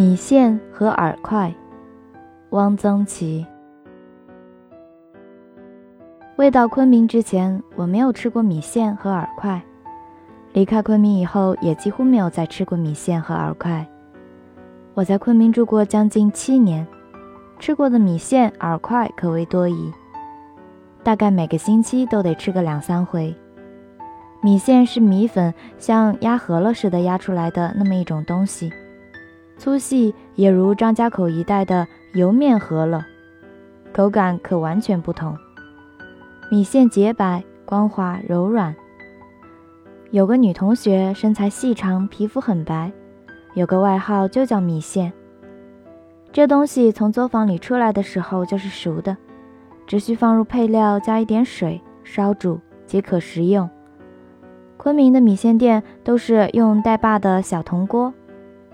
米线和饵块，汪曾祺。未到昆明之前，我没有吃过米线和饵块；离开昆明以后，也几乎没有再吃过米线和饵块。我在昆明住过将近七年，吃过的米线、饵块可谓多矣，大概每个星期都得吃个两三回。米线是米粉，像压饸饹似的压出来的那么一种东西。粗细也如张家口一带的油面饸饹，口感可完全不同。米线洁白、光滑、柔软。有个女同学身材细长，皮肤很白，有个外号就叫米线。这东西从作坊里出来的时候就是熟的，只需放入配料，加一点水烧煮即可食用。昆明的米线店都是用带把的小铜锅。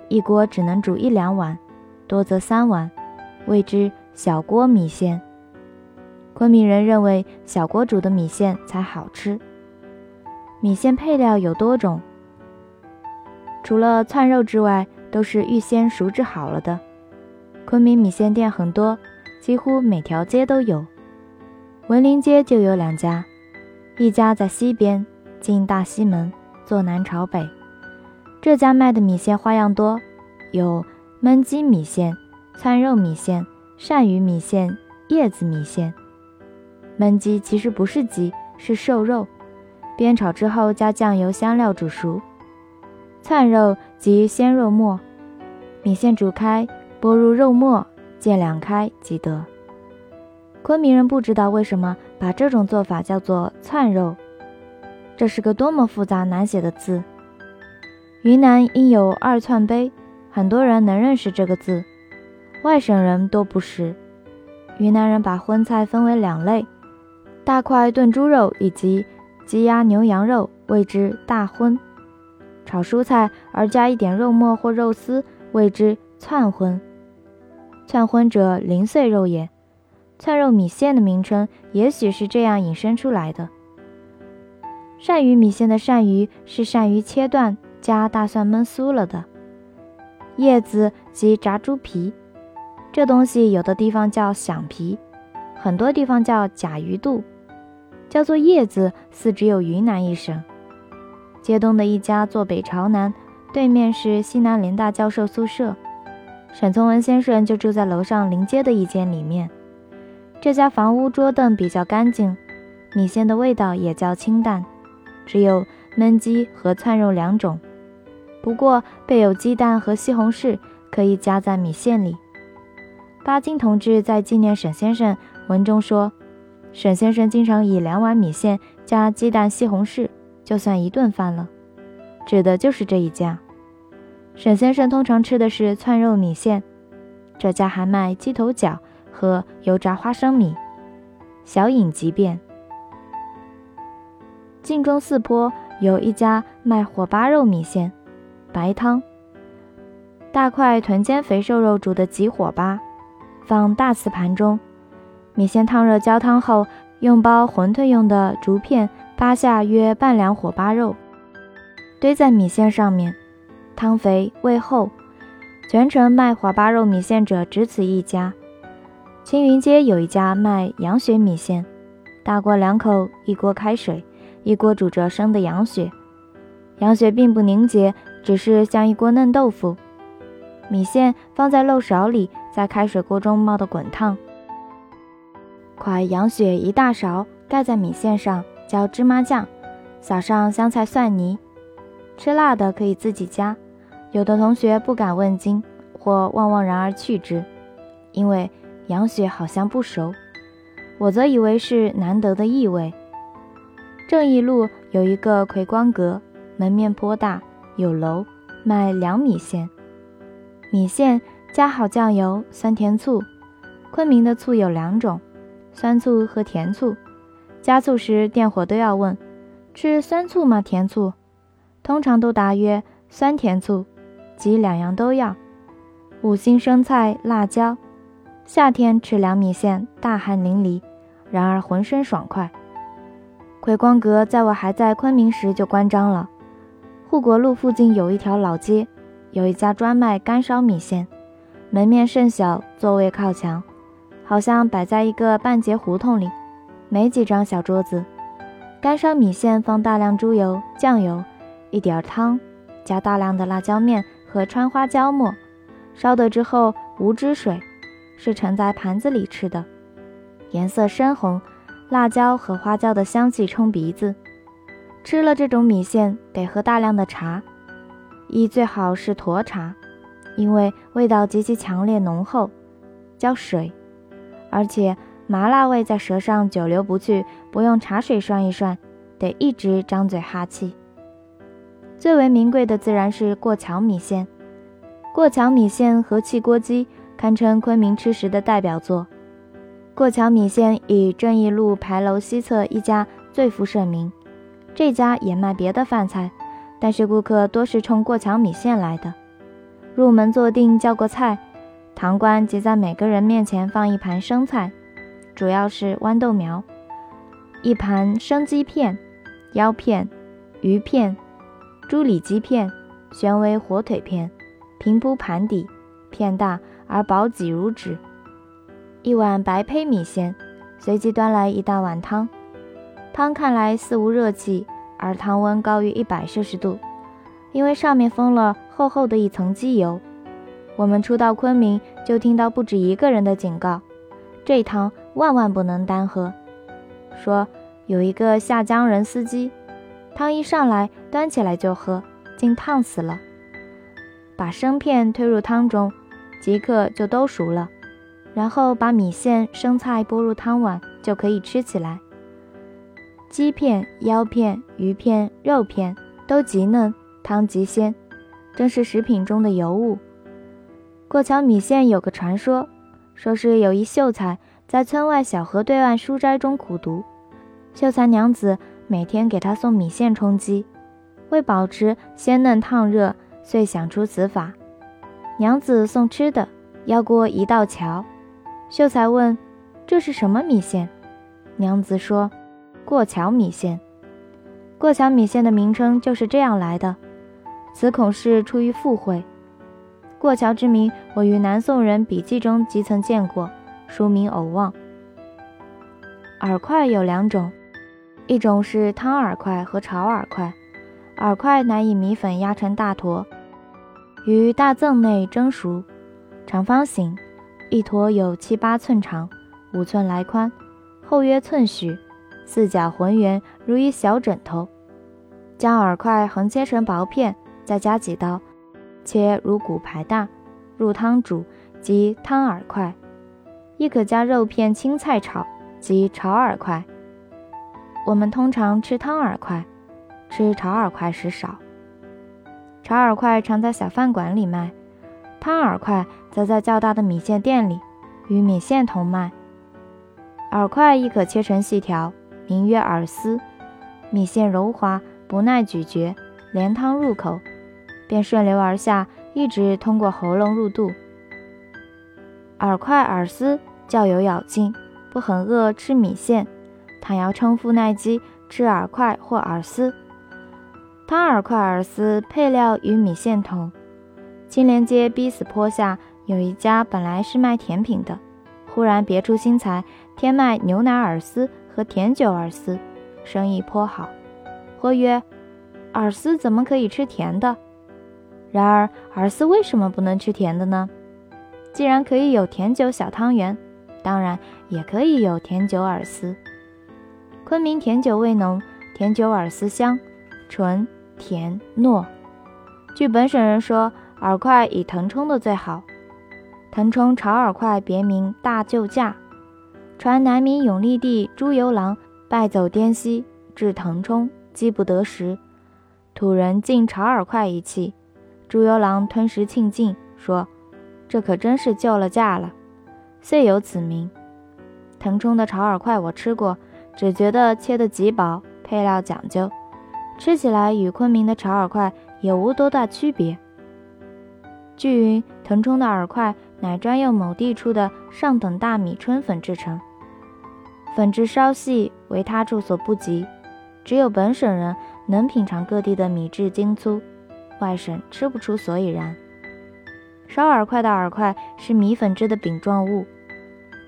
一锅只能煮一两碗，多则三碗，谓之小锅米线。昆明人认为小锅煮的米线才好吃。米线配料有多种，除了窜肉之外，都是预先熟制好了的。昆明米线店很多，几乎每条街都有。文林街就有两家，一家在西边，进大西门，坐南朝北。这家卖的米线花样多，有焖鸡米线、窜肉米线、鳝鱼米线、叶子米线。焖鸡其实不是鸡，是瘦肉，煸炒之后加酱油香料煮熟。窜肉即鲜肉末，米线煮开，拨入肉末，见两开即得。昆明人不知道为什么把这种做法叫做窜肉，这是个多么复杂难写的字。云南因有二窜碑，很多人能认识这个字，外省人都不识。云南人把荤菜分为两类：大块炖猪肉以及鸡鸭牛羊肉，谓之大荤；炒蔬菜而加一点肉末或肉丝，谓之窜荤。窜荤者，零碎肉也。窜肉米线的名称也许是这样引申出来的。鳝鱼米线的鳝鱼是鳝鱼切断。加大蒜焖酥了的叶子及炸猪皮，这东西有的地方叫响皮，很多地方叫甲鱼肚，叫做叶子似只有云南一省。街东的一家坐北朝南，对面是西南联大教授宿舍，沈从文先生就住在楼上临街的一间里面。这家房屋桌凳比较干净，米线的味道也较清淡，只有焖鸡和窜肉两种。不过备有鸡蛋和西红柿，可以加在米线里。巴金同志在纪念沈先生文中说，沈先生经常以两碗米线加鸡蛋、西红柿，就算一顿饭了，指的就是这一家。沈先生通常吃的是窜肉米线，这家还卖鸡头饺和油炸花生米，小饮即便。晋中四坡有一家卖火巴肉米线。白汤，大块臀尖肥瘦肉煮的急火巴，放大瓷盘中，米线烫热焦汤后，用包馄饨用的竹片扒下约半两火巴肉，堆在米线上面，汤肥味厚。全城卖火巴肉米线者只此一家。青云街有一家卖羊血米线，大锅两口，一锅开水，一锅煮着生的羊血，羊血并不凝结。只是像一锅嫩豆腐，米线放在漏勺里，在开水锅中冒得滚烫。快羊血一大勺，盖在米线上，浇芝麻酱，撒上香菜蒜泥。吃辣的可以自己加，有的同学不敢问津，或望望然而去之，因为羊血好像不熟。我则以为是难得的异味。正义路有一个葵光阁，门面颇大。有楼卖凉米线，米线加好酱油、酸甜醋。昆明的醋有两种，酸醋和甜醋。加醋时，店伙都要问：“吃酸醋吗？甜醋？”通常都答曰：“酸甜醋，即两样都要。”五星生菜、辣椒。夏天吃凉米线，大汗淋漓，然而浑身爽快。葵光阁在我还在昆明时就关张了。护国路附近有一条老街，有一家专卖干烧米线，门面甚小，座位靠墙，好像摆在一个半截胡同里，没几张小桌子。干烧米线放大量猪油、酱油，一点汤，加大量的辣椒面和川花椒末，烧得之后无汁水，是盛在盘子里吃的，颜色深红，辣椒和花椒的香气冲鼻子。吃了这种米线得喝大量的茶，一最好是沱茶，因为味道极其强烈浓厚，叫水，而且。麻辣味在舌上久留不去，不用茶水涮一涮，得一直张嘴哈气。最为名贵的自然是过桥米线。过桥米线和汽锅鸡堪称昆明吃食的代表作。过桥米线以正义路牌楼西侧一家最负盛名，这家也卖别的饭菜，但是顾客多是冲过桥米线来的。入门坐定叫过菜，堂倌即在每个人面前放一盘生菜。主要是豌豆苗，一盘生鸡片、腰片、鱼片、猪里脊片、旋威火腿片，平铺盘底，片大而薄几如纸。一碗白胚米线，随即端来一大碗汤，汤看来似无热气，而汤温高于一百摄氏度，因为上面封了厚厚的一层机油。我们初到昆明，就听到不止一个人的警告：这汤。万万不能单喝。说有一个下江人司机，汤一上来端起来就喝，竟烫死了。把生片推入汤中，即刻就都熟了。然后把米线、生菜拨入汤碗，就可以吃起来。鸡片、腰片、鱼片、肉片都极嫩，汤极鲜，正是食品中的尤物。过桥米线有个传说，说是有一秀才。在村外小河对岸书斋中苦读，秀才娘子每天给他送米线充饥，为保持鲜嫩烫热，遂想出此法。娘子送吃的，要过一道桥。秀才问：“这是什么米线？”娘子说：“过桥米线。”过桥米线的名称就是这样来的。此恐是出于附会。过桥之名，我于南宋人笔记中即曾见过。书名偶忘。饵块有两种，一种是汤饵块和炒饵块。饵块乃以米粉压成大坨，于大甑内蒸熟，长方形，一坨有七八寸长，五寸来宽，厚约寸许，四角浑圆，如一小枕头。将饵块横切成薄片，再加几刀，切如骨牌大，入汤煮，即汤饵块。亦可加肉片、青菜炒，即炒饵块。我们通常吃汤饵块，吃炒饵块时少。炒饵块常在小饭馆里卖，汤饵块则在较大的米线店里与米线同卖。饵块亦可切成细条，名曰饵丝。米线柔滑，不耐咀嚼，连汤入口，便顺流而下，一直通过喉咙入肚。饵块、饵丝较有咬劲，不很饿吃米线。倘要称腹耐饥，吃饵块或饵丝。汤饵块、饵丝配料与米线同。青莲街逼死坡下有一家本来是卖甜品的，忽然别出心裁，添卖牛奶饵丝和甜酒饵丝，生意颇好。或曰：饵丝怎么可以吃甜的？然而饵丝为什么不能吃甜的呢？既然可以有甜酒小汤圆，当然也可以有甜酒饵丝。昆明甜酒味浓，甜酒饵丝香，纯甜糯。据本省人说，饵块以腾冲的最好。腾冲炒饵块别名大救驾，传南明永历帝朱由榔败走滇西，至腾冲饥不得食，土人进炒饵块一气，朱由榔吞食庆尽，说。这可真是救了驾了，遂有此名。腾冲的炒饵块我吃过，只觉得切得极薄，配料讲究，吃起来与昆明的炒饵块也无多大区别。据云，腾冲的饵块乃专用某地处的上等大米春粉制成，粉质稍细，为他处所不及，只有本省人能品尝各地的米质精粗，外省吃不出所以然。烧饵块的饵块是米粉制的饼状物。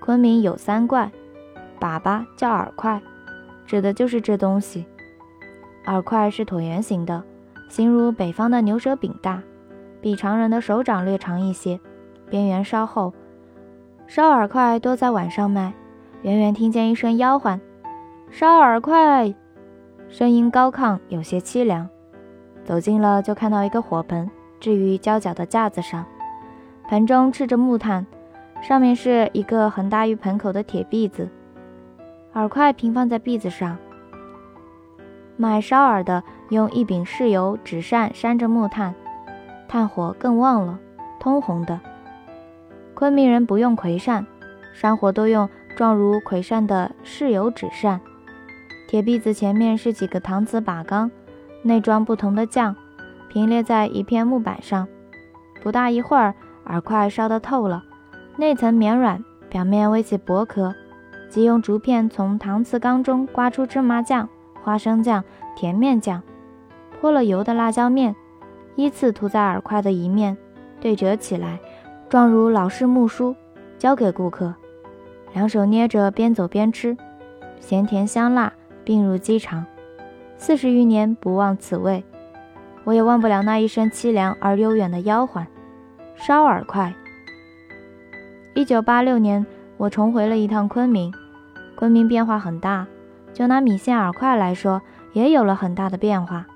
昆明有三怪，粑粑叫饵块，指的就是这东西。饵块是椭圆形的，形如北方的牛舌饼大，比常人的手掌略长一些，边缘稍厚。烧饵块多在晚上卖。远远听见一声吆唤：“烧饵块！”声音高亢，有些凄凉。走近了，就看到一个火盆置于交角的架子上，盆中赤着木炭，上面是一个横大于盆口的铁篦子，饵块平放在篦子上。卖烧饵的用一柄豉油纸扇扇着木炭，炭火更旺了，通红的。昆明人不用葵扇，山火都用。状如葵扇的豉油纸扇，铁篦子前面是几个搪瓷把缸，内装不同的酱，平列在一片木板上。不大一会儿，饵块烧得透了，内层绵软，表面微起薄壳，即用竹片从搪瓷缸中刮出芝麻酱、花生酱、甜面酱，泼了油的辣椒面，依次涂在饵块的一面，对折起来，状如老式木梳，交给顾客。两手捏着，边走边吃，咸甜香辣并入鸡肠。四十余年不忘此味，我也忘不了那一声凄凉而悠远的吆唤：“烧饵块。”一九八六年，我重回了一趟昆明。昆明变化很大，就拿米线饵块来说，也有了很大的变化。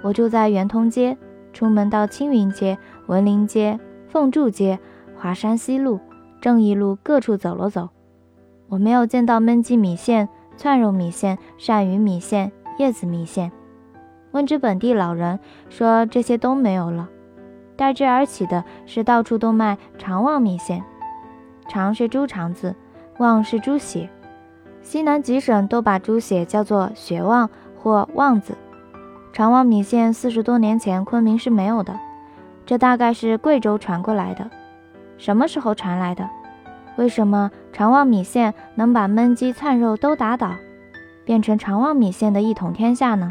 我住在圆通街，出门到青云街、文林街、凤柱街、华山西路、正义路各处走了走。我没有见到焖鸡米线、串肉米线、鳝鱼米线、叶子米线。问之本地老人，说这些都没有了。代之而起的是到处都卖肠旺米线。肠是猪肠子，旺是猪血。西南几省都把猪血叫做血旺或旺子。肠旺米线四十多年前昆明是没有的，这大概是贵州传过来的。什么时候传来的？为什么长旺米线能把焖鸡窜肉都打倒，变成长旺米线的一统天下呢？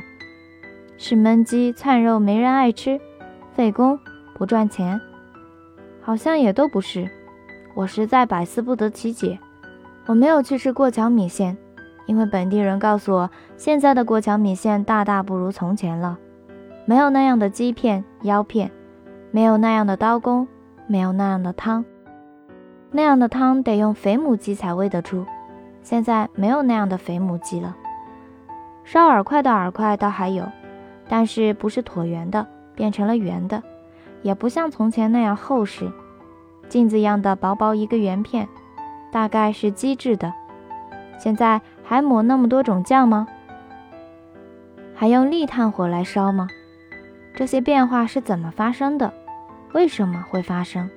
是焖鸡窜肉没人爱吃，费工不赚钱？好像也都不是。我实在百思不得其解。我没有去吃过桥米线，因为本地人告诉我，现在的过桥米线大大不如从前了，没有那样的鸡片、腰片，没有那样的刀工，没有那样的汤。那样的汤得用肥母鸡才煨得出，现在没有那样的肥母鸡了。烧饵块的饵块倒还有，但是不是椭圆的，变成了圆的，也不像从前那样厚实，镜子一样的薄薄一个圆片，大概是机制的。现在还抹那么多种酱吗？还用立炭火来烧吗？这些变化是怎么发生的？为什么会发生？